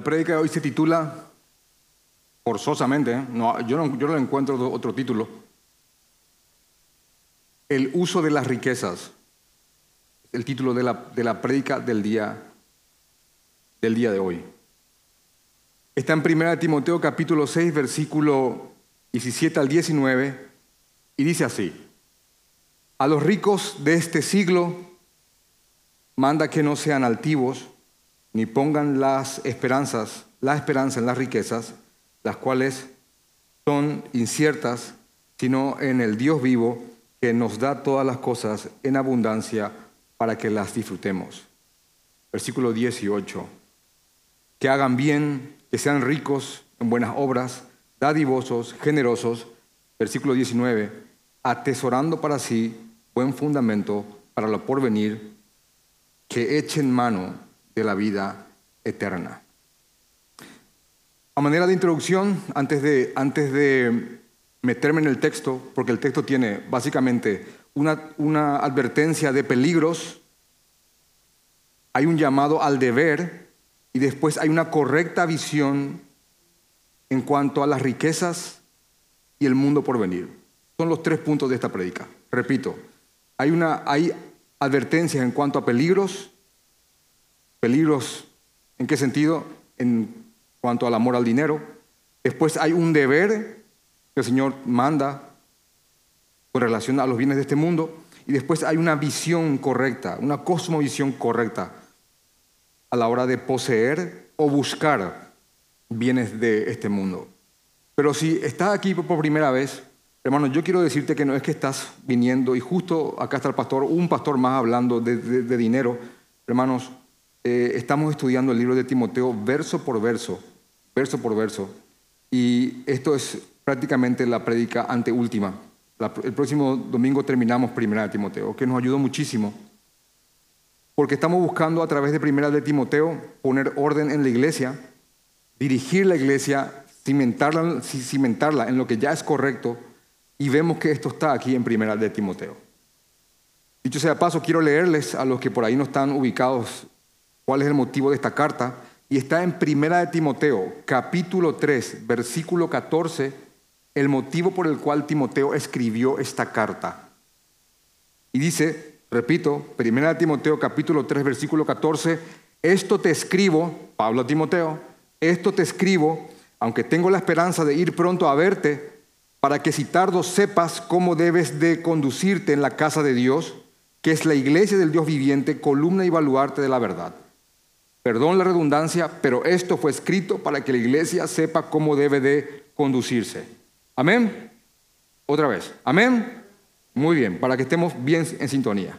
La prédica de hoy se titula, forzosamente, ¿eh? no, yo, no, yo no encuentro otro título, El uso de las riquezas, el título de la, de la prédica del día, del día de hoy. Está en 1 Timoteo capítulo 6, versículo 17 al 19, y dice así, a los ricos de este siglo manda que no sean altivos, ni pongan las esperanzas, la esperanza en las riquezas, las cuales son inciertas, sino en el Dios vivo que nos da todas las cosas en abundancia para que las disfrutemos. Versículo 18. Que hagan bien, que sean ricos en buenas obras, dadivosos, generosos. Versículo 19. Atesorando para sí buen fundamento para lo porvenir, que echen mano de la vida eterna. A manera de introducción, antes de, antes de meterme en el texto, porque el texto tiene básicamente una, una advertencia de peligros, hay un llamado al deber y después hay una correcta visión en cuanto a las riquezas y el mundo por venir. Son los tres puntos de esta predica. Repito, hay, una, hay advertencias en cuanto a peligros, peligros ¿En qué sentido? En cuanto al amor al dinero. Después hay un deber que el Señor manda con relación a los bienes de este mundo. Y después hay una visión correcta, una cosmovisión correcta a la hora de poseer o buscar bienes de este mundo. Pero si estás aquí por primera vez, hermano, yo quiero decirte que no es que estás viniendo y justo acá está el pastor, un pastor más hablando de, de dinero. Hermanos, eh, estamos estudiando el libro de Timoteo verso por verso, verso por verso, y esto es prácticamente la prédica anteúltima. el próximo domingo terminamos Primera de Timoteo, que nos ayudó muchísimo, porque estamos buscando a través de Primera de Timoteo poner orden en la iglesia, dirigir la iglesia, cimentarla, cimentarla en lo que ya es correcto, y vemos que esto está aquí en Primera de Timoteo. Dicho sea paso, quiero leerles a los que por ahí no están ubicados cuál es el motivo de esta carta. Y está en Primera de Timoteo, capítulo 3, versículo 14, el motivo por el cual Timoteo escribió esta carta. Y dice, repito, Primera de Timoteo, capítulo 3, versículo 14, esto te escribo, Pablo a Timoteo, esto te escribo, aunque tengo la esperanza de ir pronto a verte, para que si tardo sepas cómo debes de conducirte en la casa de Dios, que es la iglesia del Dios viviente, columna y baluarte de la verdad. Perdón la redundancia, pero esto fue escrito para que la iglesia sepa cómo debe de conducirse. Amén. Otra vez. Amén. Muy bien, para que estemos bien en sintonía.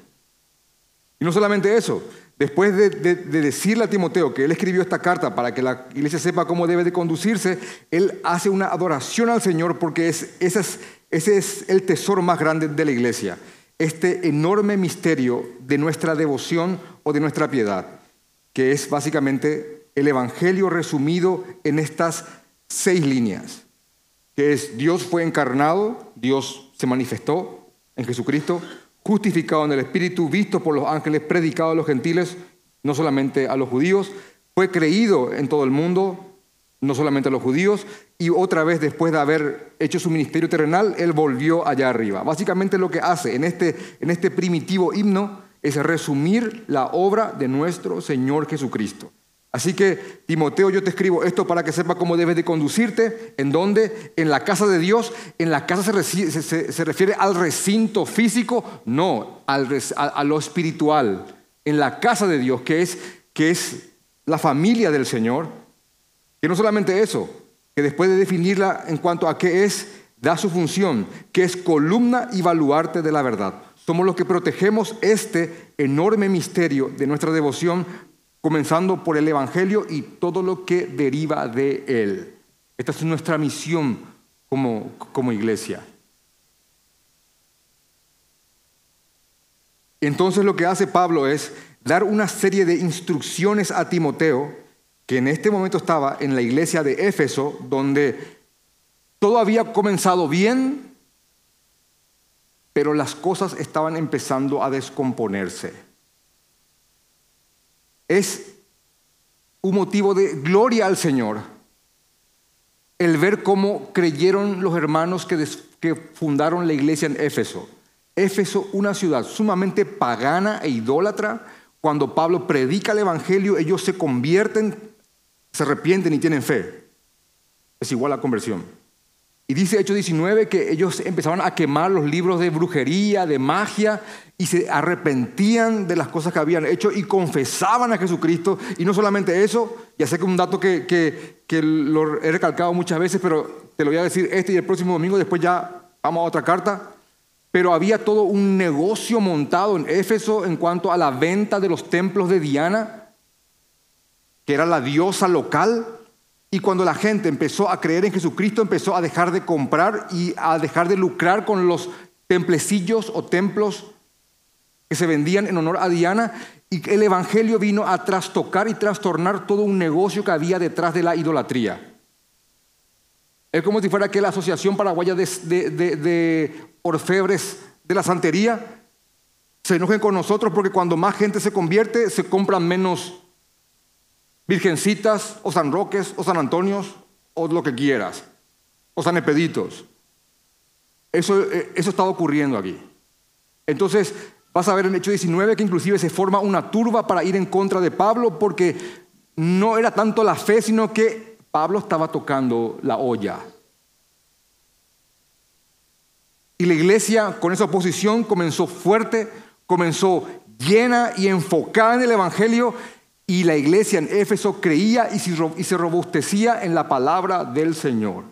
Y no solamente eso, después de, decirle a Timoteo que él escribió esta carta para que la iglesia sepa cómo debe de conducirse, él hace una adoración al Señor porque es, ese, es, ese es el tesoro más grande de la iglesia, este enorme misterio de nuestra devoción o de nuestra piedad que es básicamente el Evangelio resumido en estas seis líneas, que es Dios fue encarnado, Dios se manifestó en Jesucristo, justificado en el Espíritu, visto por los ángeles, predicado a los gentiles, no solamente a los judíos, fue creído en todo el mundo, no solamente a los judíos, y otra vez después de haber hecho su ministerio terrenal, él volvió allá arriba. Básicamente lo que hace en este, en este primitivo himno es resumir la obra de nuestro Señor Jesucristo. Así que, Timoteo, yo te escribo esto para que sepa cómo debes de conducirte, en dónde, en la casa de Dios. En la casa se, refiere al recinto físico, no, al, a, lo espiritual. En la casa de Dios, que es, que es la familia del Señor. Que no solamente eso, que después de definirla en cuanto a qué es, da su función, que es columna y baluarte de la verdad. Somos los que protegemos este enorme misterio de nuestra devoción, comenzando por el Evangelio y todo lo que deriva de él. Esta es nuestra misión como, como iglesia. Entonces lo que hace Pablo es dar una serie de instrucciones a Timoteo, que en este momento estaba en la iglesia de Éfeso, donde todo había comenzado bien, pero las cosas estaban empezando a descomponerse. Es un motivo de gloria al Señor el ver cómo creyeron los hermanos que, fundaron la iglesia en Éfeso. Éfeso, una ciudad sumamente pagana e idólatra, cuando Pablo predica el Evangelio, ellos se convierten, se arrepienten y tienen fe. Es igual a conversión. Y dice Hechos 19 que ellos empezaban a quemar los libros de brujería, de magia, y se arrepentían de las cosas que habían hecho y confesaban a Jesucristo. Y no solamente eso, ya sé que un dato que, que, que lo he recalcado muchas veces, pero te lo voy a decir este y el próximo domingo, después ya vamos a otra carta. Pero había todo un negocio montado en Éfeso en cuanto a la venta de los templos de Diana, que era la diosa local y cuando la gente empezó a creer en Jesucristo, empezó a dejar de comprar y a dejar de lucrar con los templecillos o templos que se vendían en honor a Diana. Y el Evangelio vino a trastocar y trastornar todo un negocio que había detrás de la idolatría. Es como si fuera que la Asociación Paraguaya de, Orfebres de la Santería se enojen con nosotros porque cuando más gente se convierte, se compran menos virgencitas o San Roques o San Antonios o lo que quieras, o San Epeditos. Eso, eh, eso ocurriendo aquí. Entonces, vas a ver en el hecho 19 que inclusive se forma una turba para ir en contra de Pablo porque no era tanto la fe, sino que Pablo estaba tocando la olla. Y la iglesia con esa oposición comenzó fuerte, comenzó llena y enfocada en el Evangelio y la iglesia en Éfeso creía y se robustecía en la palabra del Señor.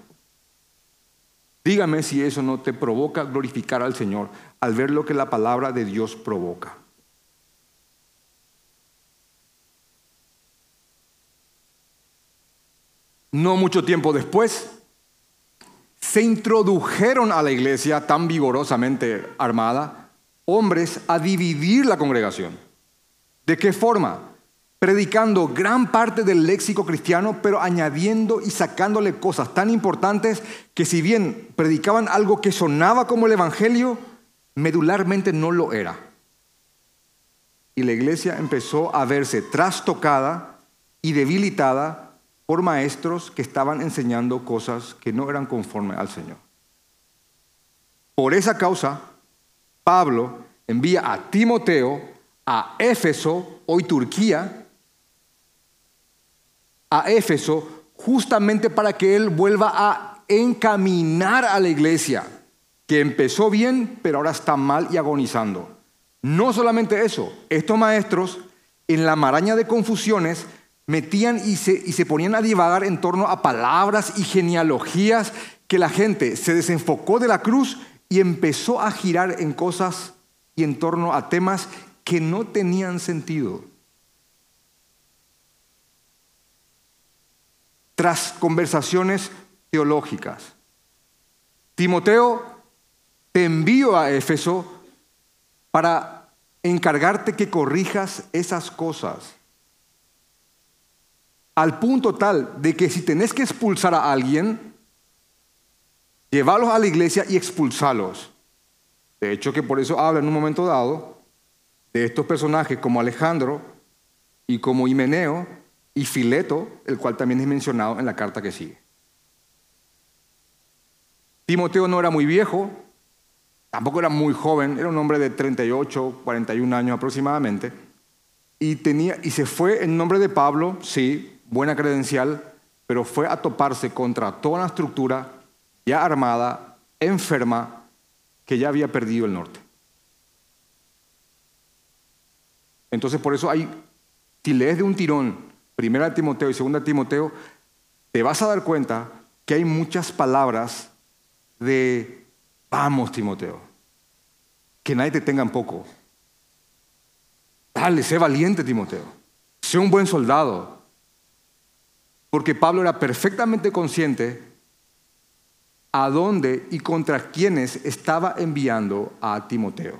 Dígame si eso no te provoca glorificar al Señor al ver lo que la palabra de Dios provoca. No mucho tiempo después, se introdujeron a la iglesia tan vigorosamente armada hombres a dividir la congregación. ¿De qué forma? Predicando gran parte del léxico cristiano, pero añadiendo y sacándole cosas tan importantes que si bien predicaban algo que sonaba como el Evangelio, medularmente no lo era. Y la iglesia empezó a verse trastocada y debilitada por maestros que estaban enseñando cosas que no eran conforme al Señor. Por esa causa, Pablo envía a Timoteo a Éfeso, hoy Turquía, a Éfeso justamente para que él vuelva a encaminar a la iglesia, que empezó bien, pero ahora está mal y agonizando. No solamente eso, estos maestros en la maraña de confusiones metían y se, y se ponían a divagar en torno a palabras y genealogías que la gente se desenfocó de la cruz y empezó a girar en cosas y en torno a temas que no tenían sentido. Tras conversaciones teológicas. Timoteo, te envío a Éfeso para encargarte que corrijas esas cosas. Al punto tal de que si tenés que expulsar a alguien, llevarlos a la iglesia y expulsarlos. De hecho, que por eso habla en un momento dado de estos personajes como Alejandro y como Himeneo, y Fileto, el cual también es mencionado en la carta que sigue. Timoteo no era muy viejo, tampoco era muy joven, era un hombre de 38, 41 años aproximadamente, y, tenía, y se fue en nombre de Pablo, sí, buena credencial, pero fue a toparse contra toda la estructura ya armada, enferma, que ya había perdido el norte. Entonces por eso hay, si de un tirón Primera Timoteo y Segunda Timoteo, te vas a dar cuenta que hay muchas palabras de vamos Timoteo, que nadie te tenga en poco. Dale, sé valiente Timoteo, sé un buen soldado. Porque Pablo era perfectamente consciente a dónde y contra quiénes estaba enviando a Timoteo.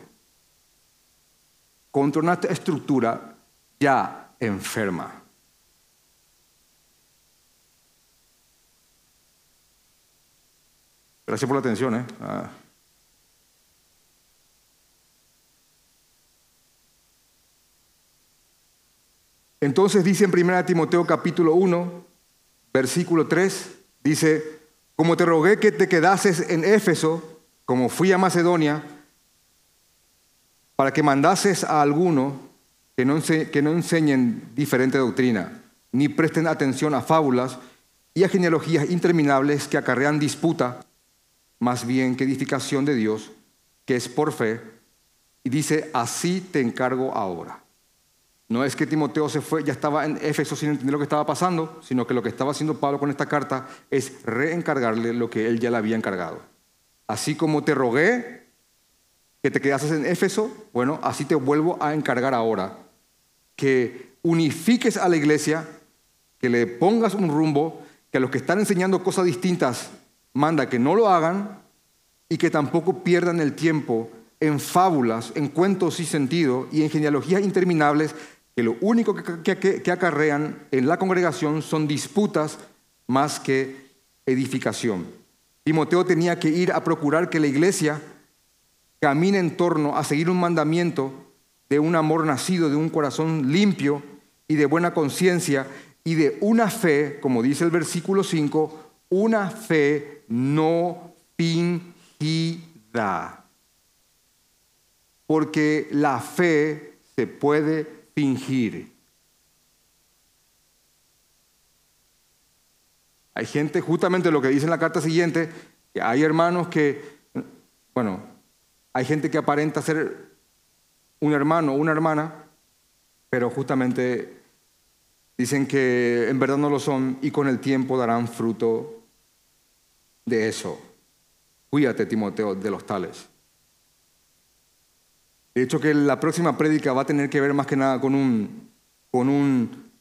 Contra una estructura ya enferma. Gracias por la atención. ¿eh? Ah. Entonces dice en 1 Timoteo capítulo 1, versículo 3, dice, como te rogué que te quedases en Éfeso, como fui a Macedonia, para que mandases a alguno que no, que no enseñen diferente doctrina, ni presten atención a fábulas y a genealogías interminables que acarrean disputa, más bien que edificación de Dios, que es por fe. Y dice, así te encargo ahora. No es que Timoteo se fue, ya estaba en Éfeso sin entender lo que estaba pasando, sino que lo que estaba haciendo Pablo con esta carta es reencargarle lo que él ya le había encargado. Así como te rogué que te quedases en Éfeso, bueno, así te vuelvo a encargar ahora. Que unifiques a la iglesia, que le pongas un rumbo, que a los que están enseñando cosas distintas manda que no lo hagan y que tampoco pierdan el tiempo en fábulas, en cuentos sin sentido y en genealogías interminables que lo único que, acarrean en la congregación son disputas más que edificación. Timoteo tenía que ir a procurar que la iglesia camine en torno a seguir un mandamiento de un amor nacido de un corazón limpio y de buena conciencia y de una fe, como dice el versículo 5, una fe no fingida. Porque la fe se puede fingir. Hay gente, justamente lo que dice en la carta siguiente, que hay hermanos que, bueno, hay gente que aparenta ser un hermano o una hermana, pero justamente dicen que en verdad no lo son y con el tiempo darán fruto de eso. Cuídate, Timoteo, de los tales. De hecho, que la próxima prédica va a tener que ver más que nada con un, con un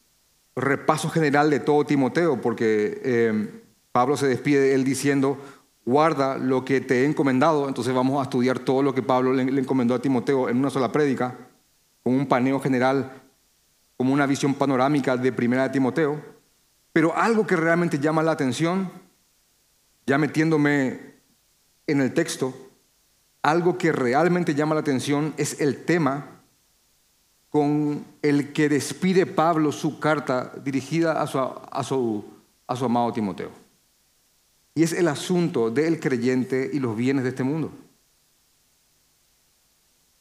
repaso general de todo Timoteo, porque eh, Pablo se despide él diciendo, guarda lo que te he encomendado, entonces vamos a estudiar todo lo que Pablo le, encomendó a Timoteo en una sola prédica, con un paneo general, como una visión panorámica de primera de Timoteo. Pero algo que realmente llama la atención, ya metiéndome en el texto, algo que realmente llama la atención es el tema con el que despide Pablo su carta dirigida a su, amado Timoteo. Y es el asunto del creyente y los bienes de este mundo.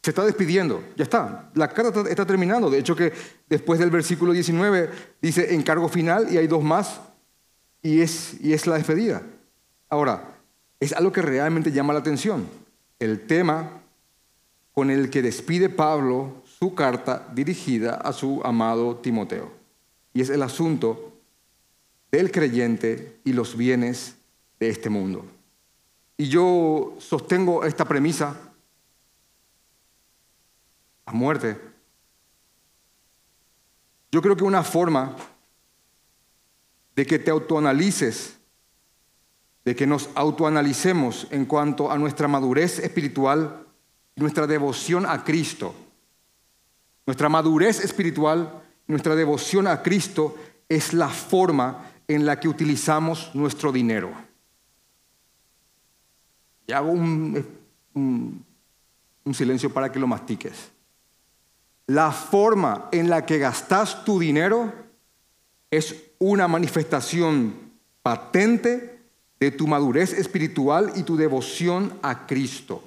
Se está despidiendo, ya está. La carta está terminando. De hecho que después del versículo 19 dice encargo final y hay dos más y es, y es la despedida. Ahora, es algo que realmente llama la atención el tema con el que despide Pablo su carta dirigida a su amado Timoteo. Y es el asunto del creyente y los bienes de este mundo. Y yo sostengo esta premisa a muerte. Yo creo que una forma de que te autoanalices de que nos autoanalicemos en cuanto a nuestra madurez espiritual nuestra devoción a Cristo. Nuestra madurez espiritual, nuestra devoción a Cristo es la forma en la que utilizamos nuestro dinero. Y hago un, un silencio para que lo mastiques. La forma en la que gastas tu dinero es una manifestación patente de tu madurez espiritual y tu devoción a Cristo.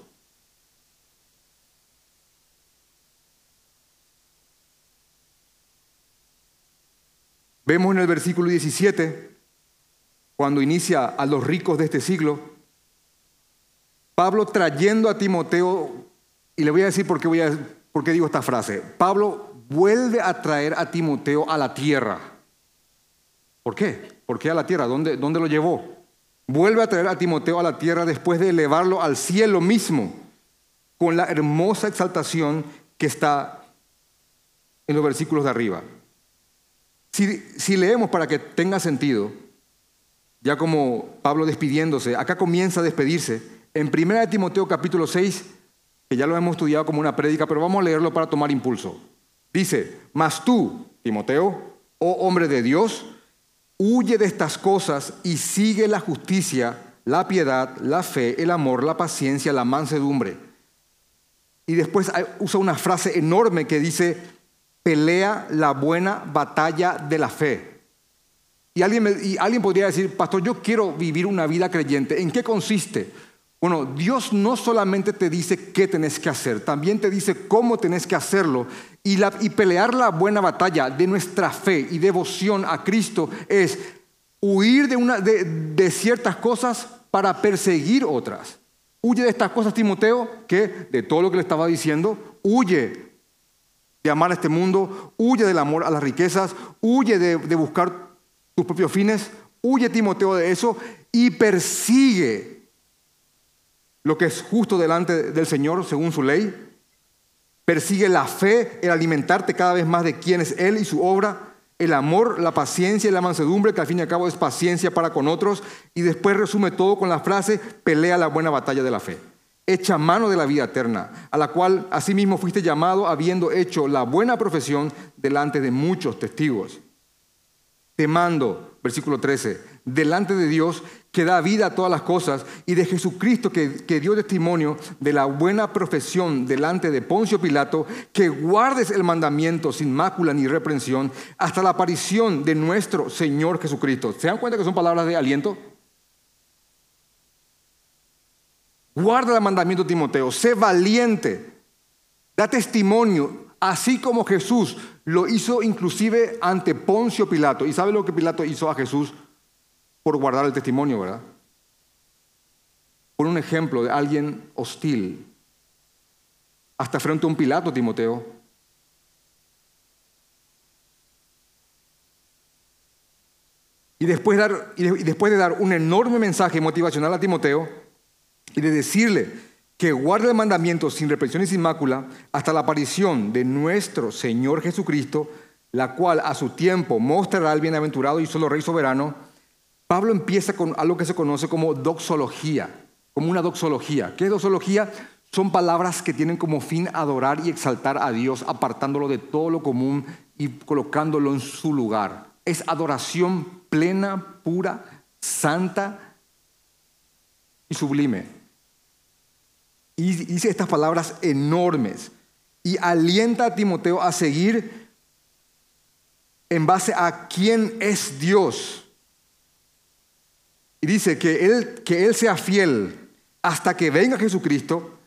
Vemos en el versículo 17, cuando inicia a los ricos de este siglo, Pablo trayendo a Timoteo, y le voy a decir por qué, voy a, por qué digo esta frase, Pablo vuelve a traer a Timoteo a la tierra. ¿Por qué? ¿Por qué a la tierra? ¿Dónde, dónde lo llevó? Vuelve a traer a Timoteo a la tierra después de elevarlo al cielo mismo, con la hermosa exaltación que está en los versículos de arriba. Si, leemos para que tenga sentido, ya como Pablo despidiéndose, acá comienza a despedirse, en 1 Timoteo capítulo 6, que ya lo hemos estudiado como una prédica, pero vamos a leerlo para tomar impulso. Dice, mas tú, Timoteo, oh hombre de Dios, Huye de estas cosas y sigue la justicia, la piedad, la fe, el amor, la paciencia, la mansedumbre. Y después usa una frase enorme que dice, pelea la buena batalla de la fe. Y alguien, y alguien podría decir, pastor, yo quiero vivir una vida creyente. ¿En qué consiste? Bueno, Dios no solamente te dice qué tenés que hacer, también te dice cómo tenés que hacerlo. Y, pelear la buena batalla de nuestra fe y devoción a Cristo es huir de ciertas cosas para perseguir otras. Huye de estas cosas, Timoteo, que de todo lo que le estaba diciendo, huye de amar a este mundo, huye del amor a las riquezas, huye de, de buscar tus propios fines, huye Timoteo de eso y persigue lo que es justo delante del Señor según su ley. Persigue la fe, el alimentarte cada vez más de quién es Él y su obra, el amor, la paciencia y la mansedumbre, que al fin y al cabo es paciencia para con otros, y después resume todo con la frase, pelea la buena batalla de la fe. Echa mano de la vida eterna, a la cual asimismo fuiste llamado habiendo hecho la buena profesión delante de muchos testigos. Te mando, versículo 13, delante de Dios que da vida a todas las cosas y de Jesucristo que, que dio testimonio de la buena profesión delante de Poncio Pilato, que guardes el mandamiento sin mácula ni reprensión hasta la aparición de nuestro Señor Jesucristo. ¿Se dan cuenta que son palabras de aliento? Guarda el mandamiento, Timoteo, sé valiente, da testimonio, así como Jesús lo hizo inclusive ante Poncio Pilato. ¿Y sabe lo que Pilato hizo a Jesús por guardar el testimonio, verdad? Por un ejemplo de alguien hostil, hasta frente a un Pilato, Timoteo. Y después, dar, y de- y después de dar un enorme mensaje motivacional a Timoteo y de decirle que guarde el mandamiento sin reprensión y sin mácula hasta la aparición de nuestro Señor Jesucristo, la cual a su tiempo mostrará al bienaventurado y solo Rey soberano, Pablo empieza con algo que se conoce como doxología, como una doxología. ¿Qué es doxología? Son palabras que tienen como fin adorar y exaltar a Dios, apartándolo de todo lo común y colocándolo en su lugar. Es adoración plena, pura, santa y sublime. Y dice estas palabras enormes y alienta a Timoteo a seguir en base a quién es Dios. Y dice que él, que él sea fiel hasta que venga Jesucristo,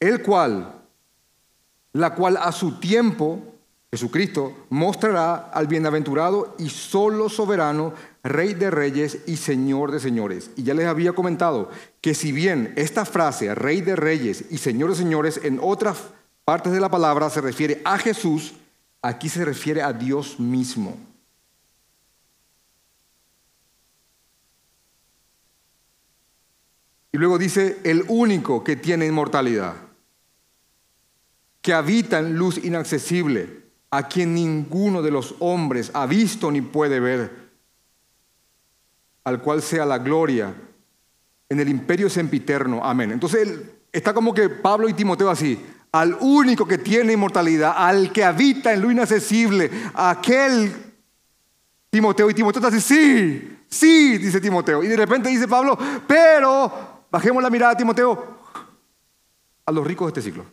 el cual, la cual a su tiempo, Jesucristo, mostrará al bienaventurado y solo soberano, Rey de reyes y Señor de señores. Y ya les había comentado que si bien esta frase, Rey de reyes y Señor de señores, en otras partes de la palabra se refiere a Jesús, aquí se refiere a Dios mismo. Y luego dice, el único que tiene inmortalidad, que habita en luz inaccesible, a quien ninguno de los hombres ha visto ni puede ver, al cual sea la gloria en el imperio sempiterno. Amén. Entonces está como que Pablo y Timoteo así, al único que tiene inmortalidad, al que habita en lo inaccesible, aquel Timoteo. Y Timoteo está así, sí, sí, dice Timoteo. Y de repente dice Pablo, pero bajemos la mirada, Timoteo, a los ricos de este siglo.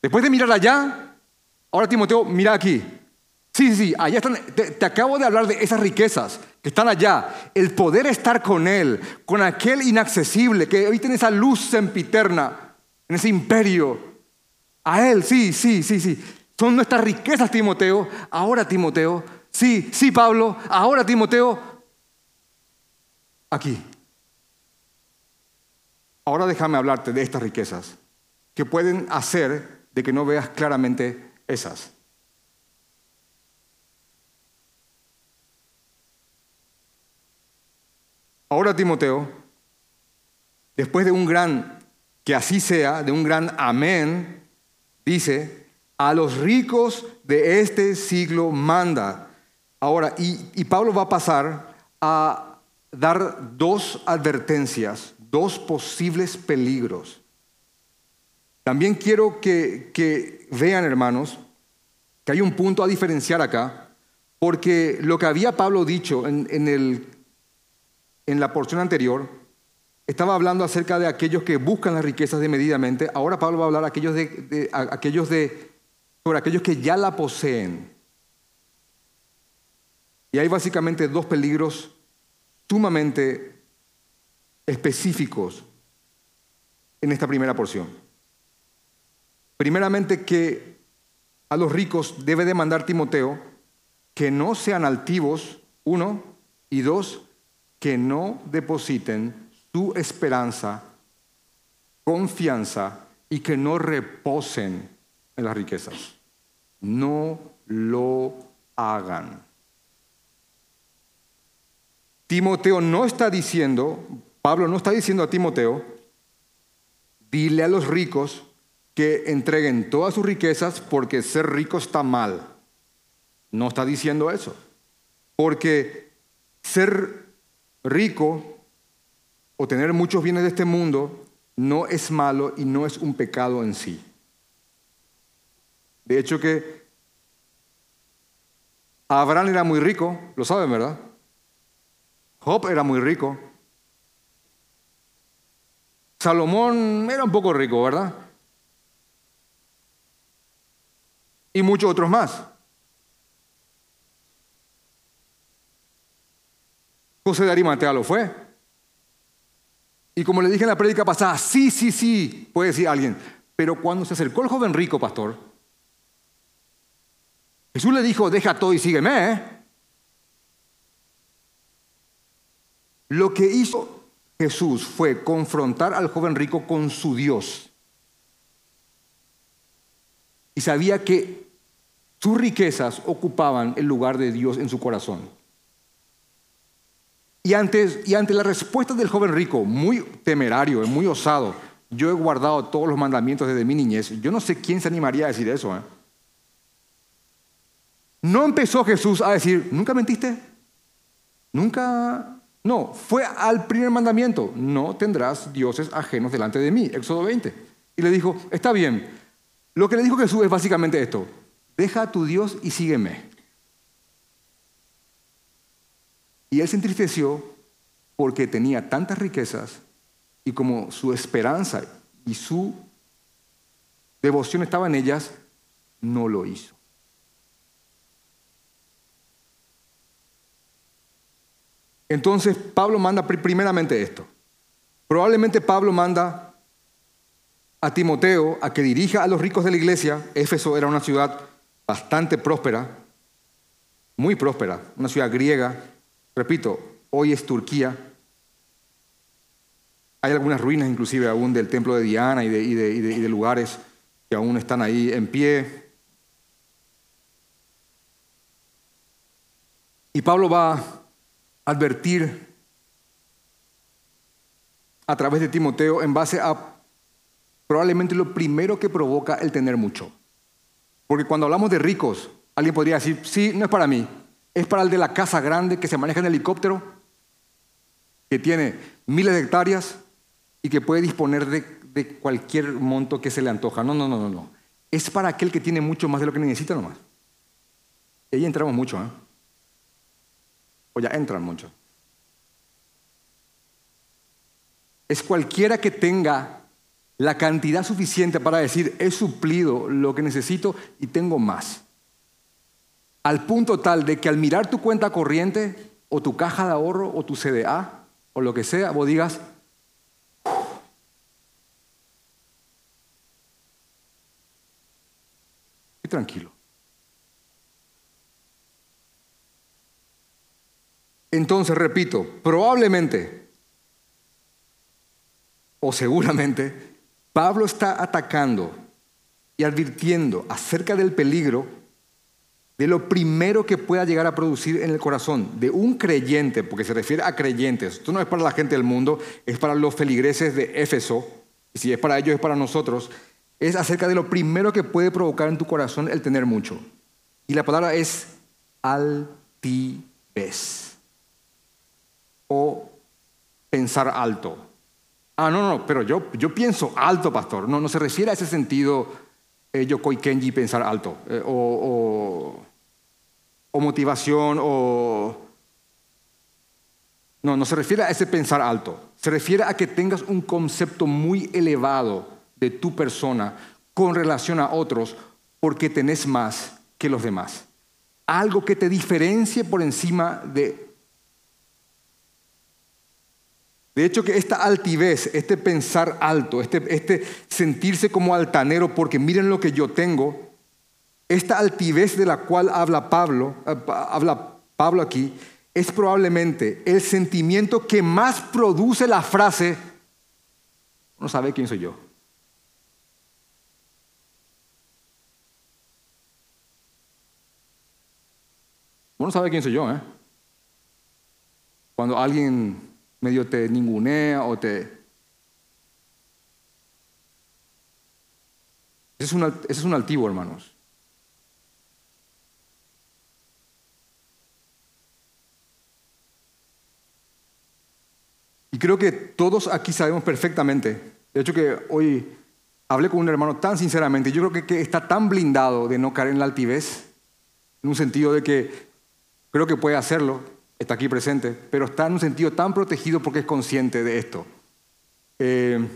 Después de mirar allá, ahora Timoteo, mira aquí. Sí, sí, allá están. Te, te, acabo de hablar de esas riquezas que están allá. El poder estar con Él, con aquel inaccesible, que habita en esa luz sempiterna, en ese imperio. A Él, sí, sí, sí, sí. Son nuestras riquezas, Timoteo. Ahora, Timoteo. Sí, sí, Pablo. Ahora, Timoteo. Aquí. Ahora déjame hablarte de estas riquezas que pueden hacer de que no veas claramente esas. Ahora, Timoteo, después de un gran, que así sea, de un gran amén, dice, a los ricos de este siglo manda. Ahora, y, Pablo va a pasar a dar dos advertencias, dos posibles peligros. También quiero que, vean, hermanos, que hay un punto a diferenciar acá, porque lo que había Pablo dicho en, en, el, en la porción anterior estaba hablando acerca de aquellos que buscan las riquezas desmedidamente. Ahora Pablo va a hablar aquellos de, aquellos de, sobre aquellos que ya la poseen. Y hay básicamente dos peligros sumamente específicos en esta primera porción. Primeramente que a los ricos debe demandar Timoteo que no sean altivos, uno, y dos, que no depositen su esperanza, confianza y que no reposen en las riquezas. No lo hagan. Timoteo no está diciendo, Pablo no está diciendo a Timoteo, dile a los ricos que entreguen todas sus riquezas porque ser rico está mal. No está diciendo eso. Porque ser rico o tener muchos bienes de este mundo no es malo y no es un pecado en sí. De hecho que Abraham era muy rico, lo saben, ¿verdad? Job era muy rico. Salomón era un poco rico, ¿verdad? Y muchos otros más. José de Arimatea lo fue. Y como le dije en la prédica pasada, sí, sí, sí, puede decir alguien. Pero cuando se acercó el joven rico, pastor, Jesús le dijo, deja todo y sígueme. ¿eh? Lo que hizo Jesús fue confrontar al joven rico con su Dios. Y sabía que sus riquezas ocupaban el lugar de Dios en su corazón. Y, ante la respuesta del joven rico, muy temerario, muy osado, yo he guardado todos los mandamientos desde mi niñez, yo no sé quién se animaría a decir eso. ¿eh? No empezó Jesús a decir, ¿nunca mentiste? ¿Nunca no, fue al primer mandamiento, no tendrás dioses ajenos delante de mí, Éxodo 20. Y le dijo, está bien, lo que le dijo Jesús es básicamente esto, deja a tu Dios y sígueme. Y él se entristeció porque tenía tantas riquezas y como su esperanza y su devoción estaba en ellas, no lo hizo. Entonces Pablo manda primeramente esto. Probablemente Pablo manda a Timoteo a que dirija a los ricos de la iglesia. Éfeso era una ciudad bastante próspera, muy próspera, una ciudad griega. Repito, hoy es Turquía. Hay algunas ruinas inclusive aún del templo de Diana y de, y de lugares que aún están ahí en pie. Y Pablo va advertir a través de Timoteo en base a probablemente lo primero que provoca el tener mucho. Porque cuando hablamos de ricos, alguien podría decir, sí, no es para mí, es para el de la casa grande que se maneja en helicóptero, que tiene miles de hectáreas y que puede disponer de, cualquier monto que se le antoja. No, no, no, no, no. Es para aquel que tiene mucho más de lo que necesita nomás. Y ahí entramos mucho, ¿eh? O ya entran mucho. Es cualquiera que tenga la cantidad suficiente para decir, he suplido lo que necesito y tengo más. Al punto tal de que al mirar tu cuenta corriente o tu caja de ahorro o tu CDA o lo que sea, vos digas, estoy tranquilo. Entonces, repito, probablemente o seguramente Pablo está atacando y advirtiendo acerca del peligro de lo primero que pueda llegar a producir en el corazón de un creyente, porque se refiere a creyentes. Esto no es para la gente del mundo, es para los feligreses de Éfeso, y si es para ellos es para nosotros, es acerca de lo primero que puede provocar en tu corazón el tener mucho. Y la palabra es altivez o pensar alto. Ah, no, no, pero yo, yo pienso alto, pastor. No, no se refiere a ese sentido eh, yo kenji pensar alto, eh, o, o, motivación, o... No, no se refiere a ese pensar alto. Se refiere a que tengas un concepto muy elevado de tu persona con relación a otros porque tenés más que los demás. Algo que te diferencie por encima de... De hecho que esta altivez, este pensar alto, este, este sentirse como altanero porque miren lo que yo tengo, esta altivez de la cual habla Pablo, eh, habla Pablo aquí, es probablemente el sentimiento que más produce la frase, no sabe quién soy yo. Uno sabe quién soy yo, ¿eh? Cuando alguien medio te ningunea o te... Ese es un, ese es un altivo, hermanos. Y creo que todos aquí sabemos perfectamente, de hecho que hoy hablé con un hermano tan sinceramente, yo creo que, que está tan blindado de no caer en la altivez, en un sentido de que creo que puede hacerlo, está aquí presente, pero está en un sentido tan protegido porque es consciente de esto. Eh,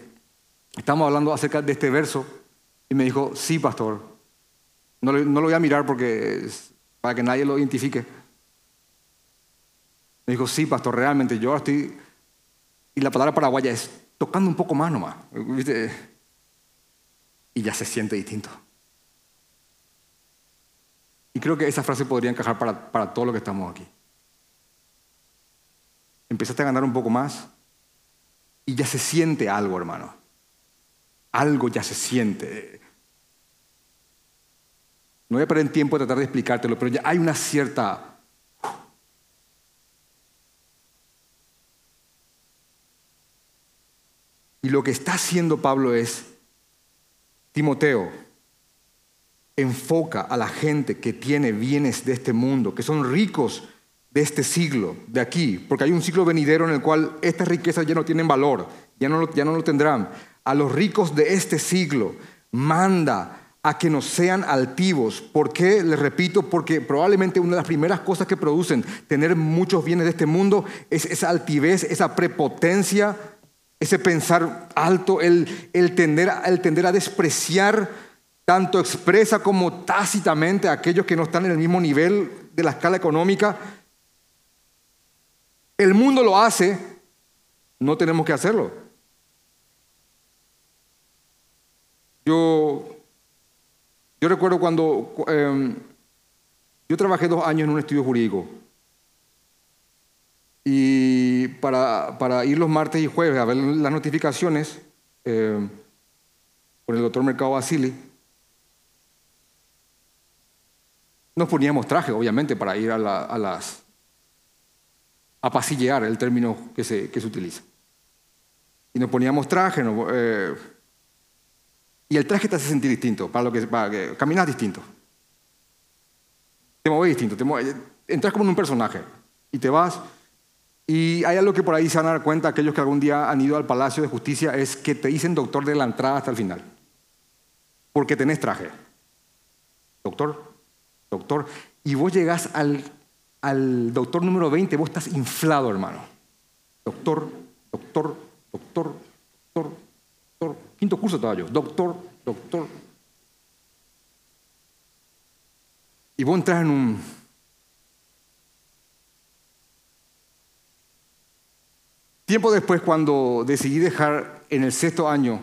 estamos hablando acerca de este verso y me dijo, sí, pastor, no, lo voy a mirar porque para que nadie lo identifique. Me dijo, sí, pastor, realmente yo estoy y la palabra paraguaya es tocando un poco más nomás. Y ya se siente distinto. Y creo que esa frase podría encajar para, para todo lo que estamos aquí. Empezaste a ganar un poco más y ya se siente algo, hermano. Algo ya se siente. No voy a perder tiempo de tratar de explicártelo, pero ya hay una cierta Y lo que está haciendo Pablo es, Timoteo, enfoca a la gente que tiene bienes de este mundo, que son ricos de este siglo, de aquí, porque hay un siglo venidero en el cual estas riquezas ya no tienen valor, ya no, ya no lo tendrán. A los ricos de este siglo, manda a que no sean altivos. ¿Por qué? Les repito, porque probablemente una de las primeras cosas que producen tener muchos bienes de este mundo es esa altivez, esa prepotencia ese pensar alto, el, el, tender, el tender a despreciar tanto expresa como tácitamente a aquellos que no están en el mismo nivel de la escala económica. El mundo lo hace, no tenemos que hacerlo. Yo, yo recuerdo cuando em, yo trabajé dos años en un estudio jurídico y para, para, ir los martes y jueves a ver las notificaciones eh, con el doctor Mercado Basili, nos poníamos traje, obviamente, para ir a, las... a pasillear, el término que se, que se utiliza. Y nos poníamos traje, eh, y el traje te hace sentir distinto, para lo que, para que caminas distinto. Te mueves distinto, te entras como en un personaje y te vas y hay algo que por ahí se van a dar cuenta, aquellos que algún día han ido al Palacio de Justicia, es que te dicen doctor de la entrada hasta el final. Porque tenés traje. Doctor, doctor. Y vos llegás al, al doctor número 20, vos estás inflado, hermano. Doctor, doctor, doctor, doctor, doctor. Quinto curso todavía yo. Doctor, doctor. Y vos entras en un Tiempo después, cuando decidí dejar en el sexto año,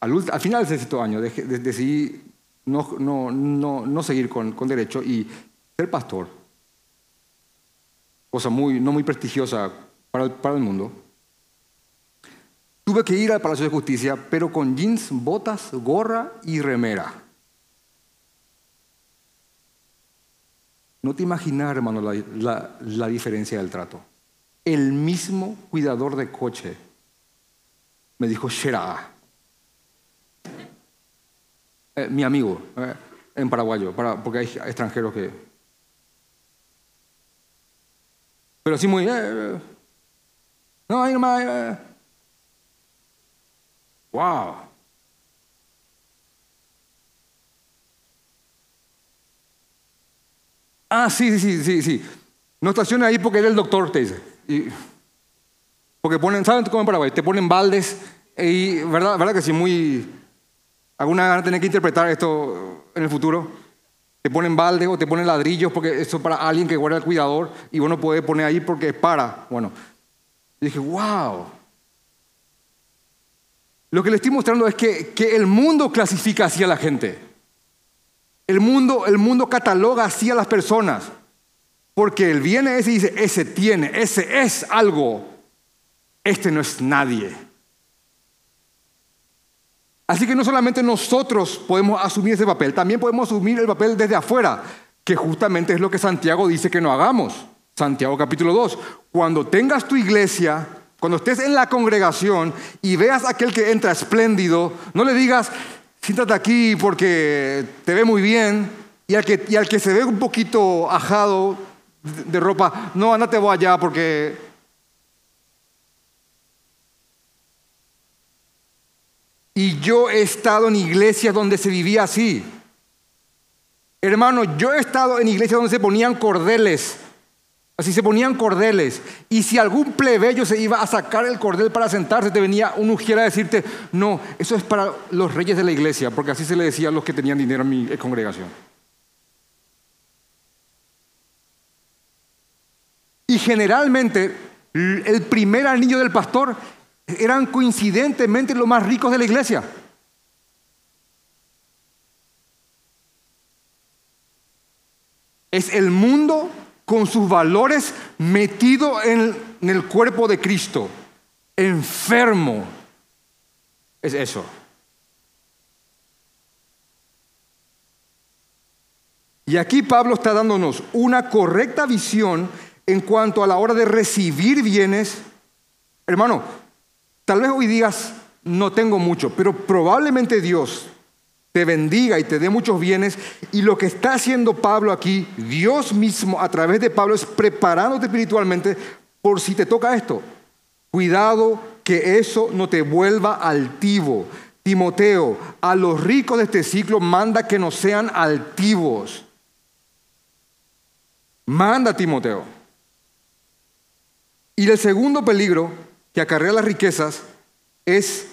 al, final del sexto año, decidí no, no, no, no seguir con, con, derecho y ser pastor. Cosa muy, no muy prestigiosa para el, para el mundo. Tuve que ir al Palacio de Justicia, pero con jeans, botas, gorra y remera. No te imaginas, hermano, la, la, diferencia del trato el mismo cuidador de coche me dijo, Shera, eh, mi amigo, eh, en paraguayo, para, porque hay extranjeros que... Pero así muy... Eh, no, ahí nomás... ¡Wow! Ah, sí, sí, sí, sí. No estaciona ahí porque era el doctor, te dice. Y Porque ponen, ¿saben cómo en Paraguay? Te ponen baldes y, ¿verdad? ¿Verdad que sí? Muy... ¿Alguna van a tener que interpretar esto en el futuro? Te ponen baldes o te ponen ladrillos porque eso es para alguien que guarda el cuidador y uno puede poner ahí porque es para. Bueno, dije, wow. Lo que le estoy mostrando es que, que el mundo clasifica así a la gente. El mundo, el mundo cataloga así a las personas. Porque él viene ese y dice, ese tiene, ese es algo. Este no es nadie. Así que no solamente nosotros podemos asumir ese papel, también podemos asumir el papel desde afuera, que justamente es lo que Santiago dice que no hagamos. Santiago capítulo 2. Cuando tengas tu iglesia, cuando estés en la congregación y veas a aquel que entra espléndido, no le digas, siéntate aquí porque te ve muy bien, y al que, y al que se ve un poquito ajado de ropa, no, andate vos allá porque Y yo he estado en iglesias donde se vivía así. Hermano, yo he estado en iglesias donde se ponían cordeles. Así se ponían cordeles. Y si algún plebeyo se iba a sacar el cordel para sentarse, te venía un ujier a decirte, no, eso es para los reyes de la iglesia, porque así se le decía a los que tenían dinero en mi congregación. Y generalmente el primer anillo del pastor eran coincidentemente los más ricos de la iglesia. Es el mundo con sus valores metido en, el cuerpo de Cristo, enfermo. Es eso. Y aquí Pablo está dándonos una correcta visión en cuanto a la hora de recibir bienes. Hermano, Tal vez hoy digas, no tengo mucho, pero probablemente Dios te bendiga y te dé muchos bienes. Y lo que está haciendo Pablo aquí, Dios mismo a través de Pablo, es preparándote espiritualmente por si te toca esto. Cuidado que eso no te vuelva altivo. Timoteo, a los ricos de este ciclo manda que no sean altivos. Manda Timoteo. Y el segundo peligro que acarrea las riquezas es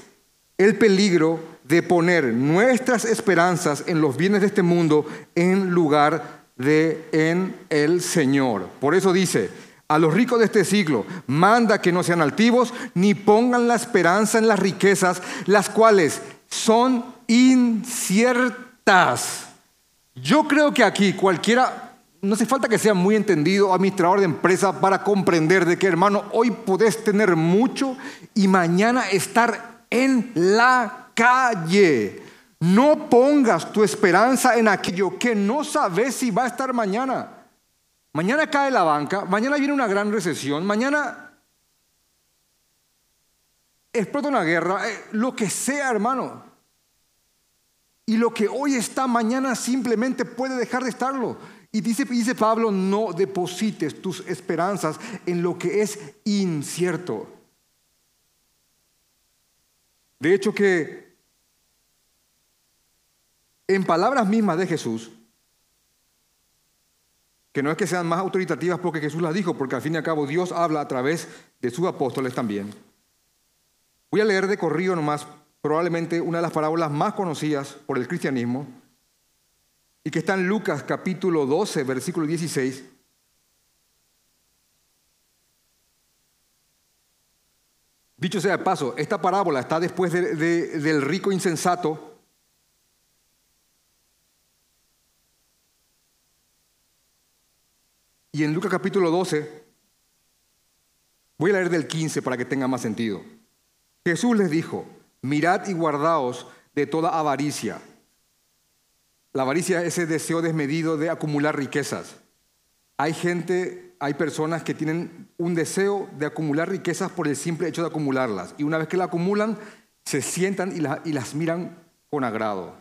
el peligro de poner nuestras esperanzas en los bienes de este mundo en lugar de en el Señor. Por eso dice, a los ricos de este siglo, manda que no sean altivos ni pongan la esperanza en las riquezas, las cuales son inciertas. Yo creo que aquí cualquiera no hace falta que sea muy entendido administrador de empresa para comprender de que, hermano, hoy podés tener mucho y mañana estar en la calle. No pongas tu esperanza en aquello que no sabes si va a estar mañana. Mañana cae la banca, mañana viene una gran recesión, mañana explota una guerra, eh, lo que sea, hermano. Y lo que hoy está, mañana simplemente puede dejar de estarlo. Y dice, dice Pablo, no deposites tus esperanzas en lo que es incierto. De hecho que en palabras mismas de Jesús, que no es que sean más autoritativas porque Jesús las dijo, porque al fin y al cabo Dios habla a través de sus apóstoles también. Voy a leer de corrido nomás probablemente una de las parábolas más conocidas por el cristianismo, y que está en Lucas capítulo 12, versículo 16. Dicho sea de paso, esta parábola está después del rico insensato. Y en Lucas capítulo 12, voy a leer del 15 para que tenga más sentido. Jesús les dijo, mirad y guardaos de toda avaricia la avaricia es ese deseo desmedido de acumular riquezas. Hay gente, hay personas que tienen un deseo de acumular riquezas por el simple hecho de acumularlas. Y una vez que la acumulan, se sientan y, las miran con agrado.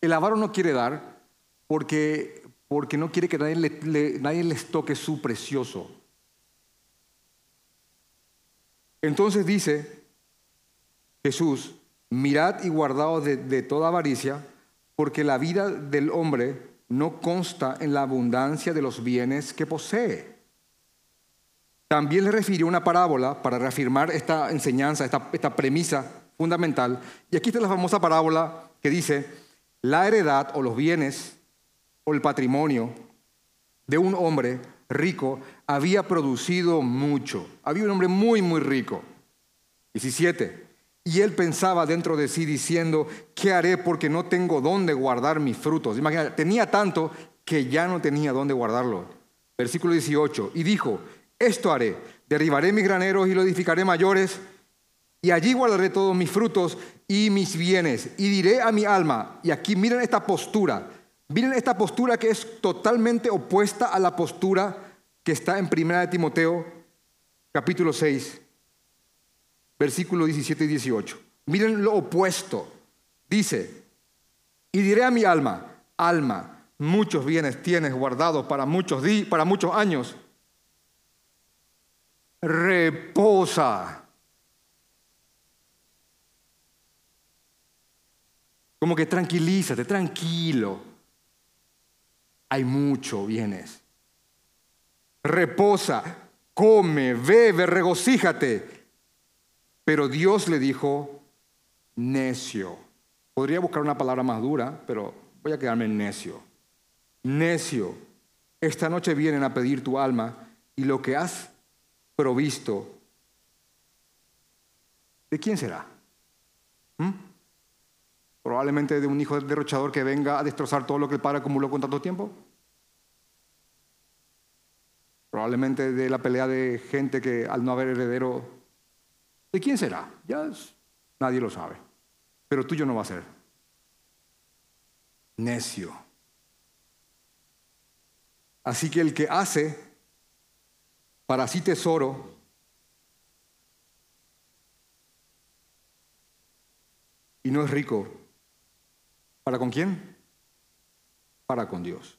El avaro no quiere dar porque, porque no quiere que nadie, nadie les toque su precioso. Entonces dice Jesús, mirad y guardaos de toda avaricia porque la vida del hombre no consta en la abundancia de los bienes que posee. también le refirió una parábola para reafirmar esta enseñanza, esta, premisa fundamental. Y aquí está la famosa parábola que dice, la heredad o los bienes o el patrimonio de un hombre rico había producido mucho. Había un hombre muy, muy rico. 17. Y él pensaba dentro de sí diciendo, ¿qué haré porque no tengo dónde guardar mis frutos? Imagínate, tenía tanto que ya no tenía dónde guardarlo. Versículo 18. Y dijo, esto haré, derribaré mis graneros y lo edificaré mayores, y allí guardaré todos mis frutos y mis bienes, y diré a mi alma, y aquí miren esta postura, miren esta postura que es totalmente opuesta a la postura que está en 1 Timoteo capítulo 6, versículos 17 y 18. Miren lo opuesto. Dice, y diré a mi alma, alma, muchos bienes tienes guardados para muchos, para muchos años. Reposa. Como que tranquilízate, tranquilo. Hay mucho bienes. Reposa, come, bebe, regocíjate pero Dios le dijo, necio. Podría buscar una palabra más dura, pero voy a quedarme en necio. Necio, esta noche vienen a pedir tu alma y lo que has provisto, ¿de quién será? ¿Mm? Probablemente de un hijo derrochador que venga a destrozar todo lo que el padre acumuló con tanto tiempo. Probablemente de la pelea de gente que al no haber heredero ¿De quién será? Ya nadie lo sabe. Pero tuyo no va a ser. Necio. Así que el que hace para sí tesoro, y no es rico, ¿para con quién? Para con Dios.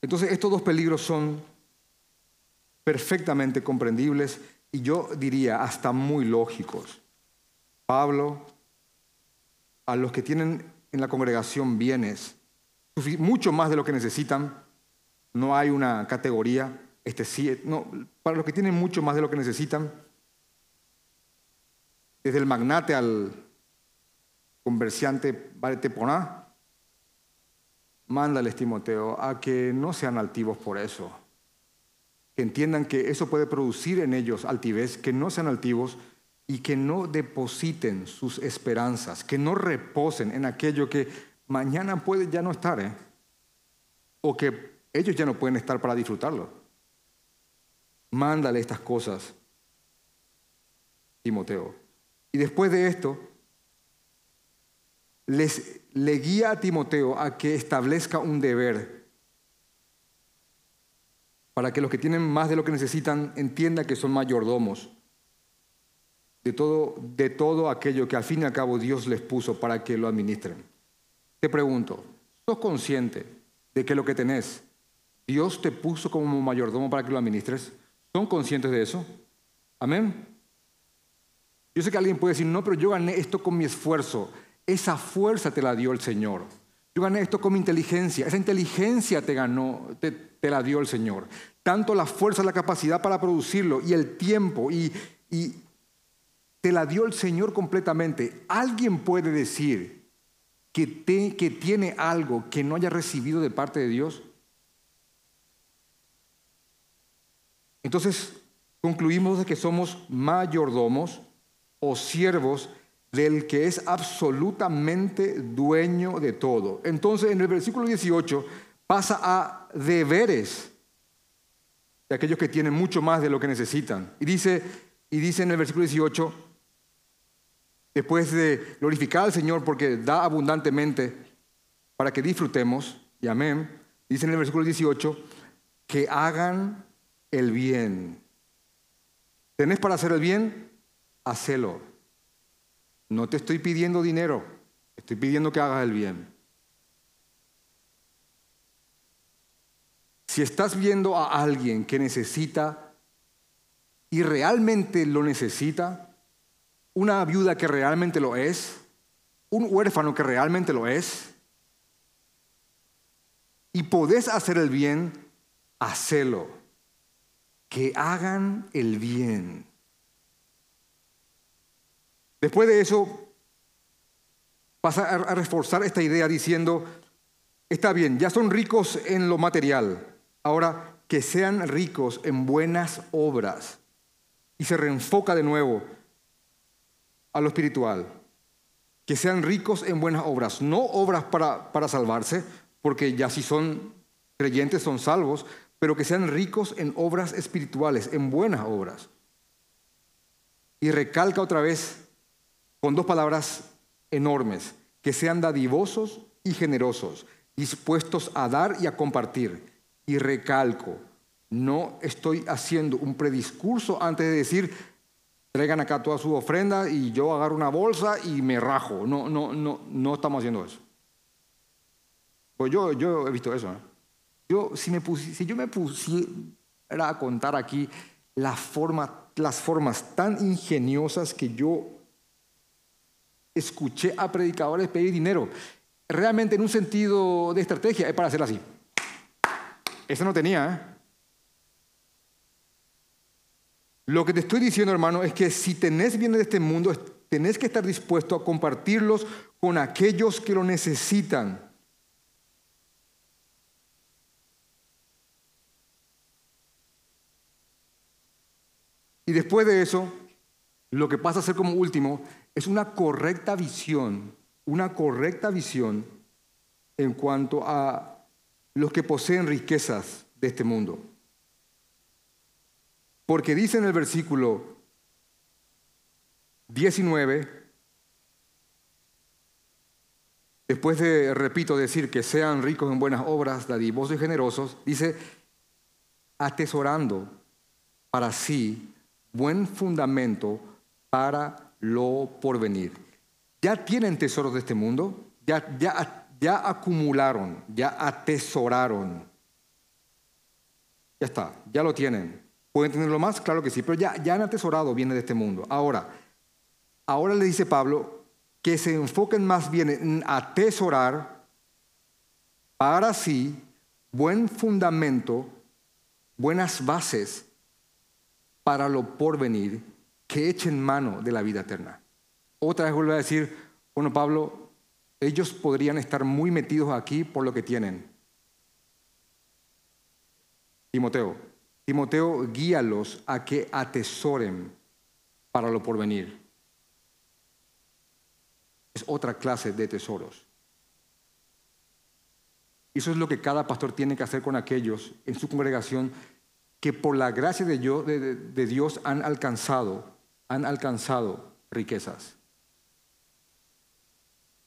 Entonces estos dos peligros son perfectamente comprendibles y yo diría hasta muy lógicos. Pablo, a los que tienen en la congregación bienes, mucho más de lo que necesitan, no hay una categoría, este sí, no, para los que tienen mucho más de lo que necesitan, desde el magnate al comerciante Teponá, mándales Timoteo a que no sean altivos por eso que entiendan que eso puede producir en ellos altivez, que no sean altivos y que no depositen sus esperanzas, que no reposen en aquello que mañana puede ya no estar, ¿eh? o que ellos ya no pueden estar para disfrutarlo. Mándale estas cosas, Timoteo. Y después de esto, les, le guía a Timoteo a que establezca un deber para que los que tienen más de lo que necesitan entiendan que son mayordomos de todo, de todo aquello que al fin y al cabo Dios les puso para que lo administren. Te pregunto, ¿sos consciente de que lo que tenés, Dios te puso como mayordomo para que lo administres? ¿Son conscientes de eso? Amén. Yo sé que alguien puede decir, no, pero yo gané esto con mi esfuerzo. Esa fuerza te la dio el Señor. Yo gané esto con mi inteligencia. Esa inteligencia te ganó, te la dio el Señor. Tanto la fuerza, la capacidad para producirlo y el tiempo y, te la dio el Señor completamente. ¿Alguien puede decir que, que tiene algo que no haya recibido de parte de Dios? Entonces, concluimos de que somos mayordomos o siervos del que es absolutamente dueño de todo. Entonces, en el versículo 18 pasa a deberes de aquellos que tienen mucho más de lo que necesitan. Y dice, y en el versículo 18, después de glorificar al Señor porque da abundantemente para que disfrutemos, y amén, dice en el versículo 18, que hagan el bien. ¿Tenés para hacer el bien? Hacelo. No te estoy pidiendo dinero, estoy pidiendo que hagas el bien. Si estás viendo a alguien que necesita y realmente lo necesita, una viuda que realmente lo es, un huérfano que realmente lo es, y podés hacer el bien, hacelo. que hagan el bien. Después de eso, pasa a reforzar esta idea diciendo, está bien, ya son ricos en lo material, ahora que sean ricos en buenas obras. Y se reenfoca de nuevo a lo espiritual. Que sean ricos en buenas obras, no obras para, para salvarse, porque ya si son creyentes son salvos, pero que sean ricos en obras espirituales, en buenas obras. Y recalca otra vez con dos palabras enormes, que sean dadivosos y generosos, dispuestos a dar y a compartir. Y recalco, no estoy haciendo un prediscurso antes de decir, traigan acá toda su ofrenda y yo agarro una bolsa y me rajo. No, no, no, no estamos haciendo eso. Pues yo, yo he visto eso. ¿eh? Yo, si, me yo me pusiera a contar aquí las formas tan ingeniosas que yo escuché a predicadores pedir dinero, realmente en un sentido de estrategia, es para hacer así. Eso no tenía. ¿eh? Lo que te estoy diciendo, hermano, es que si tenés bienes de este mundo, tenés que estar dispuesto a compartirlos con aquellos que lo necesitan. Y después de eso, lo que pasa a ser como último es una correcta visión, una correcta visión en cuanto a los que poseen riquezas de este mundo. Porque dice en el versículo 19, después de, repito, decir que sean ricos en buenas obras, dadivosos y generosos, dice, atesorando para sí buen fundamento para lo porvenir. Ya tienen tesoros de este mundo, ya, ya, ya acumularon, ya atesoraron. Ya está, ya lo tienen. ¿Pueden tenerlo más? Claro que sí, pero ya, ya han atesorado bienes de este mundo. Ahora, ahora le dice Pablo que se enfoquen más bien en atesorar para sí buen fundamento, buenas bases para lo porvenir, que echen mano de la vida eterna. Otra vez vuelve a decir, bueno, Pablo, ellos podrían estar muy metidos aquí por lo que tienen. Timoteo, Timoteo, guíalos a que atesoren para lo porvenir. Es otra clase de tesoros. Eso es lo que cada pastor tiene que hacer con aquellos en su congregación que por la gracia de Dios, han alcanzado, han alcanzado riquezas.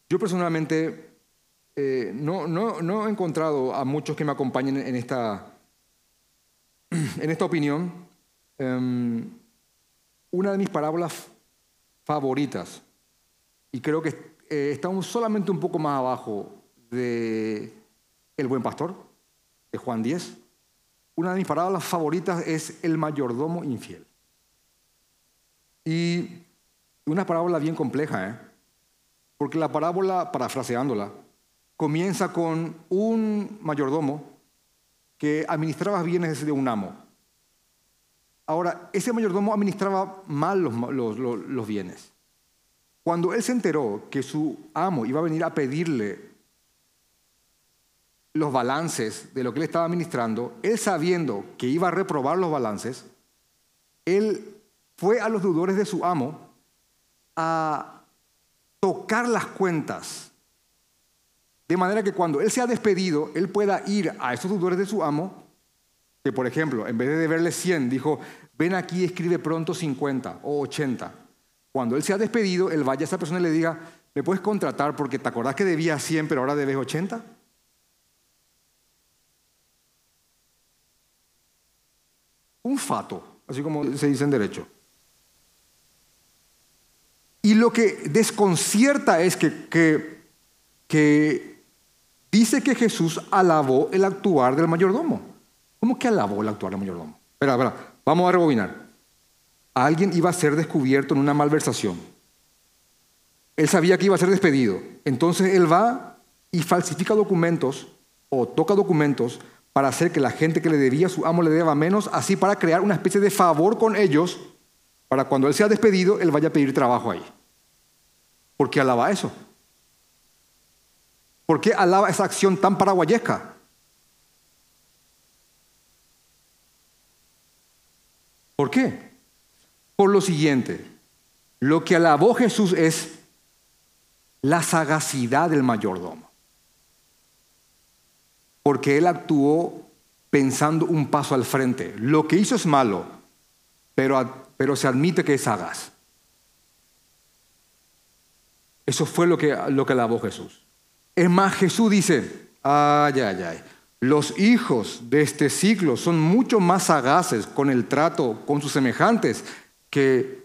Yo personalmente eh, no, no, he encontrado a muchos que me acompañen en esta, en esta opinión, em, una de mis parábolas favoritas, y creo que eh, está solamente un poco más abajo de El buen pastor, de Juan 10. Una de mis parábolas favoritas es El mayordomo infiel. Y una parábola bien compleja, ¿eh? Porque la parábola, parafraseándola, comienza con un mayordomo que administraba bienes de un amo. Ahora, ese mayordomo administraba mal los, bienes. Cuando él se enteró que su amo iba a venir a pedirle los balances de lo que él estaba administrando, él sabiendo que iba a reprobar los balances, él fue a los deudores de su amo a tocar las cuentas de manera que cuando él sea despedido, él pueda ir a esos deudores de su amo, que por ejemplo, en vez de deberle 100, dijo, ven aquí escribe pronto 50 o 80. Cuando él sea despedido, él vaya a esa persona y le diga, ¿me puedes contratar porque te acordás que debía 100 pero ahora debes 80? Un fato, así como se dice en derecho. Y lo que desconcierta es que, que, que dice que Jesús alabó el actuar del mayordomo. ¿Cómo que alabó el actuar del mayordomo? Espera, espera, vamos a rebobinar. Alguien iba a ser descubierto en una malversación. Él sabía que iba a ser despedido. Entonces él va y falsifica documentos o toca documentos para hacer que la gente que le debía su amo le deba menos, así para crear una especie de favor con ellos, para cuando él sea despedido, él vaya a pedir trabajo ahí. ¿Por qué alaba eso? ¿Por qué alaba esa acción tan paraguayesca? ¿Por qué? Por lo siguiente, lo que alabó Jesús es la sagacidad del mayordomo. Porque él actuó pensando un paso al frente. Lo que hizo es malo, pero, pero se admite que es sagaz. Eso fue lo que, lo que alabó Jesús. Es más, Jesús dice, ay, ay, ay, los hijos de este siglo son mucho más sagaces con el trato con sus semejantes que,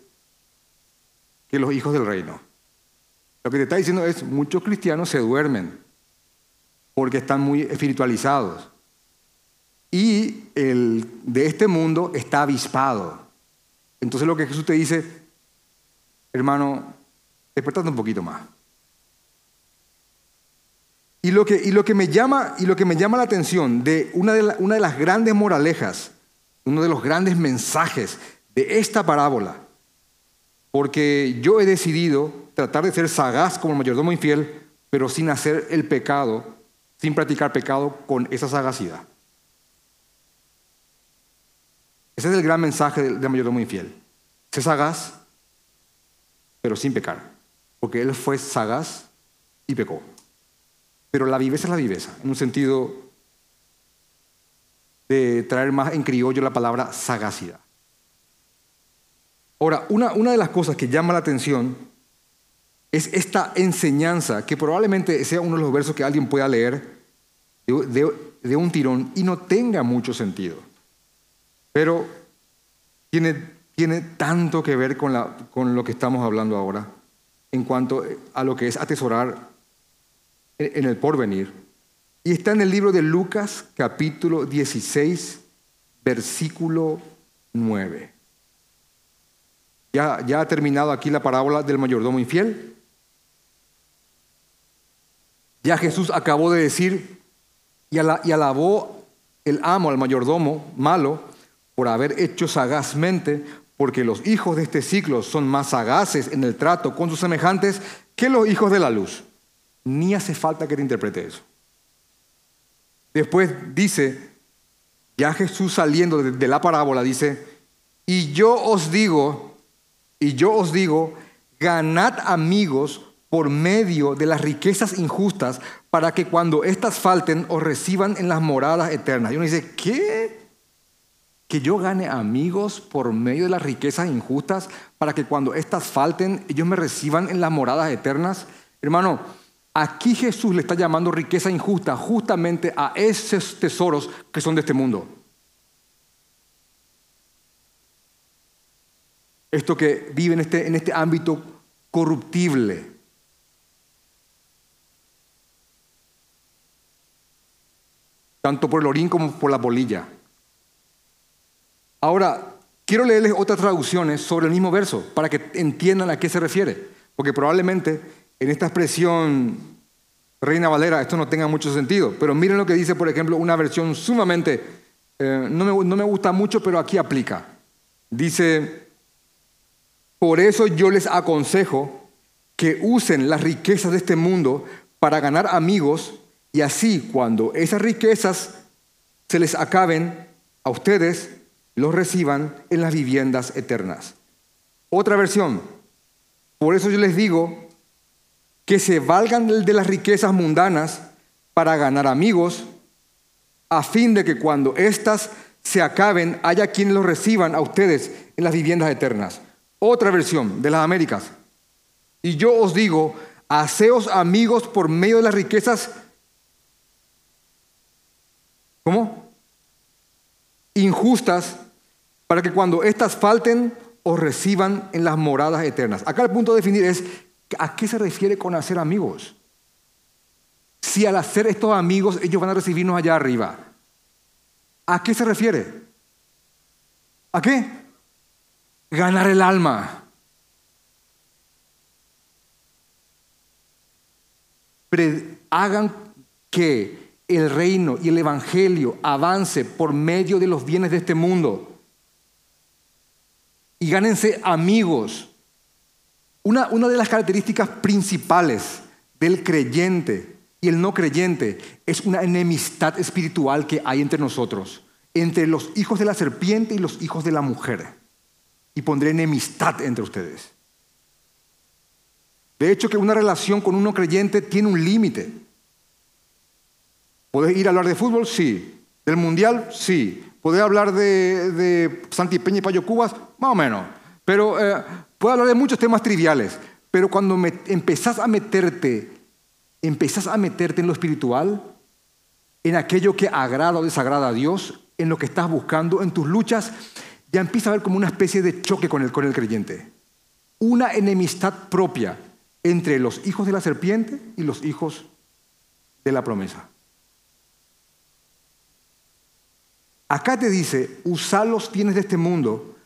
que los hijos del reino. Lo que te está diciendo es, muchos cristianos se duermen porque están muy espiritualizados. Y el de este mundo está avispado. Entonces lo que Jesús te dice, hermano, despertate un poquito más. Y lo que, y lo que, me, llama, y lo que me llama la atención de una de, una de las grandes moralejas, uno de los grandes mensajes de esta parábola, porque yo he decidido tratar de ser sagaz como el mayordomo infiel, pero sin hacer el pecado, sin practicar pecado con esa sagacidad. Ese es el gran mensaje del, mayordomo infiel. Sé sagaz, pero sin pecar. Porque él fue sagaz y pecó. Pero la viveza es la viveza, en un sentido de traer más en criollo la palabra sagacidad. Ahora, una, una de las cosas que llama la atención es esta enseñanza que probablemente sea uno de los versos que alguien pueda leer de, un tirón y no tenga mucho sentido. Pero tiene, tiene tanto que ver con, la, con lo que estamos hablando ahora en cuanto a lo que es atesorar en el porvenir. Y está en el libro de Lucas capítulo 16, versículo 9. Ya, ya ha terminado aquí la parábola del mayordomo infiel. Ya Jesús acabó de decir y alabó el amo al mayordomo malo por haber hecho sagazmente, porque los hijos de este ciclo son más sagaces en el trato con sus semejantes que los hijos de la luz. Ni hace falta que te interprete eso. Después dice, ya Jesús saliendo de la parábola dice, y yo os digo, y yo os digo, ganad amigos por medio de las riquezas injustas para que cuando éstas falten os reciban en las moradas eternas. Y uno dice, ¿qué? Que yo gane amigos por medio de las riquezas injustas para que cuando éstas falten ellos me reciban en las moradas eternas. Hermano, aquí Jesús le está llamando riqueza injusta justamente a esos tesoros que son de este mundo. Esto que vive en este, en este ámbito corruptible. tanto por el orín como por la polilla. Ahora, quiero leerles otras traducciones sobre el mismo verso para que entiendan a qué se refiere, porque probablemente en esta expresión Reina Valera esto no tenga mucho sentido, pero miren lo que dice, por ejemplo, una versión sumamente, eh, no, me, no me gusta mucho, pero aquí aplica. Dice, por eso yo les aconsejo que usen las riquezas de este mundo para ganar amigos y así, cuando esas riquezas se les acaben a ustedes, los reciban en las viviendas eternas. Otra versión. Por eso yo les digo que se valgan de las riquezas mundanas para ganar amigos, a fin de que cuando éstas se acaben, haya quienes los reciban a ustedes en las viviendas eternas. Otra versión de las Américas. Y yo os digo, haceos amigos por medio de las riquezas ¿Cómo? Injustas, para que cuando éstas falten os reciban en las moradas eternas. Acá el punto de definir es, ¿a qué se refiere con hacer amigos? Si al hacer estos amigos ellos van a recibirnos allá arriba. ¿A qué se refiere? ¿A qué? Ganar el alma. hagan que el reino y el evangelio avance por medio de los bienes de este mundo. Y gánense amigos. Una, una de las características principales del creyente y el no creyente es una enemistad espiritual que hay entre nosotros, entre los hijos de la serpiente y los hijos de la mujer. Y pondré enemistad entre ustedes. De hecho, que una relación con uno creyente tiene un límite. ¿Podés ir a hablar de fútbol? Sí. ¿Del mundial? Sí. ¿Podés hablar de, de Santi y Payo Cubas? Más o menos. Pero eh, hablar de muchos temas triviales. Pero cuando me, empezás a meterte, empezás a meterte en lo espiritual, en aquello que agrada o desagrada a Dios, en lo que estás buscando, en tus luchas, ya empieza a haber como una especie de choque con el, con el creyente. Una enemistad propia entre los hijos de la serpiente y los hijos de la promesa. Acá te dice, usa los bienes de este mundo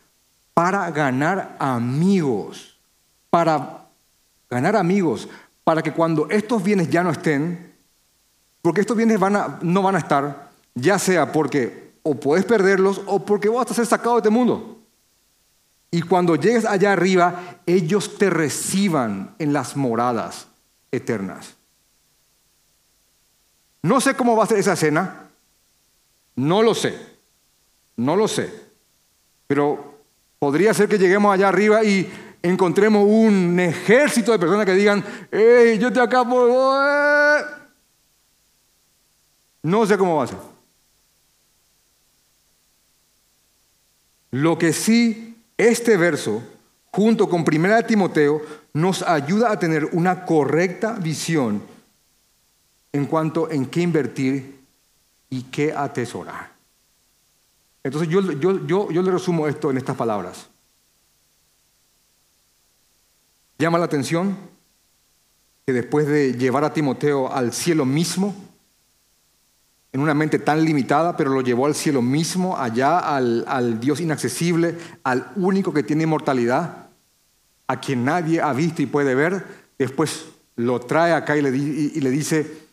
para ganar amigos, para ganar amigos, para que cuando estos bienes ya no estén, porque estos bienes no van a estar, ya sea porque o puedes perderlos o porque vas a ser sacado de este mundo. Y cuando llegues allá arriba, ellos te reciban en las moradas eternas. No sé cómo va a ser esa escena. No lo sé. No lo sé. Pero podría ser que lleguemos allá arriba y encontremos un ejército de personas que digan, hey, yo te acabo. No sé cómo va a ser. Lo que sí este verso, junto con 1 Timoteo, nos ayuda a tener una correcta visión en cuanto en qué invertir y qué atesorar. Entonces yo, yo, yo le resumo esto en estas palabras. Llama la atención que después de llevar a Timoteo al cielo mismo, en una mente tan limitada, pero lo llevó al cielo mismo, allá al, Dios inaccesible, al único que tiene inmortalidad, a quien nadie ha visto y puede ver. Después lo trae acá y le, y le dice,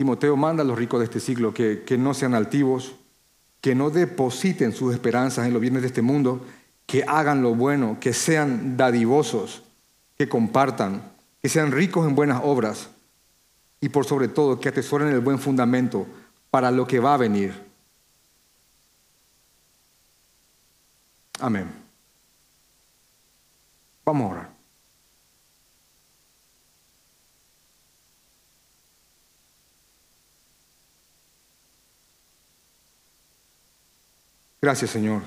Timoteo manda a los ricos de este siglo que, que no sean altivos, que no depositen sus esperanzas en los bienes de este mundo, que hagan lo bueno, que sean dadivosos, que compartan, que sean ricos en buenas obras y por sobre todo que atesoren el buen fundamento para lo que va a venir. Amén. Vamos a orar. Gracias, Señor.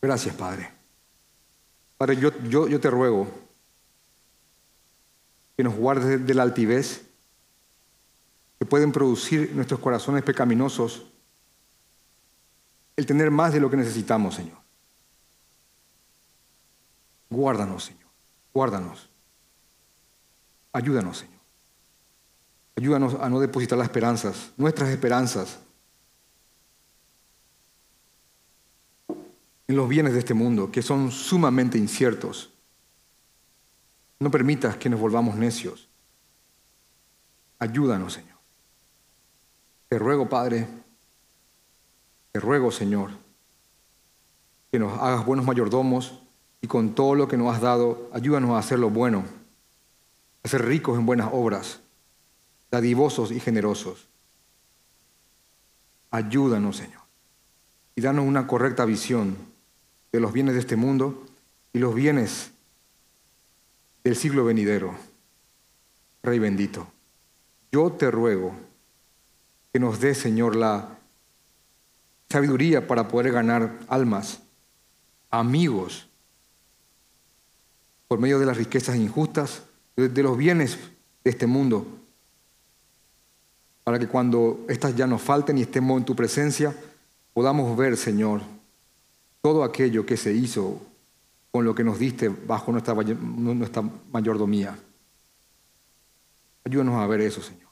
Gracias, Padre. Padre, yo, yo, yo te ruego que nos guarde de la altivez que pueden producir nuestros corazones pecaminosos el tener más de lo que necesitamos, Señor. Guárdanos, Señor. Guárdanos. Ayúdanos, Señor. Ayúdanos a no depositar las esperanzas, nuestras esperanzas, en los bienes de este mundo, que son sumamente inciertos. No permitas que nos volvamos necios. Ayúdanos, Señor. Te ruego, Padre, te ruego, Señor, que nos hagas buenos mayordomos y con todo lo que nos has dado, ayúdanos a hacer lo bueno, a ser ricos en buenas obras, dadivosos y generosos. Ayúdanos, Señor, y danos una correcta visión de los bienes de este mundo y los bienes del siglo venidero. Rey bendito, yo te ruego que nos dé, Señor, la sabiduría para poder ganar almas, amigos, por medio de las riquezas injustas, de los bienes de este mundo, para que cuando éstas ya nos falten y estemos en tu presencia, podamos ver, Señor, todo aquello que se hizo con lo que nos diste bajo nuestra, mayordomía. Ayúdanos a ver eso, Señor.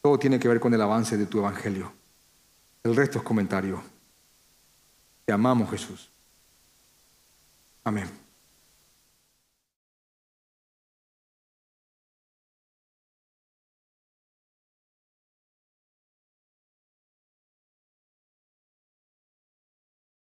Todo tiene que ver con el avance de tu evangelio. El resto es comentario. Te amamos, Jesús. Amén.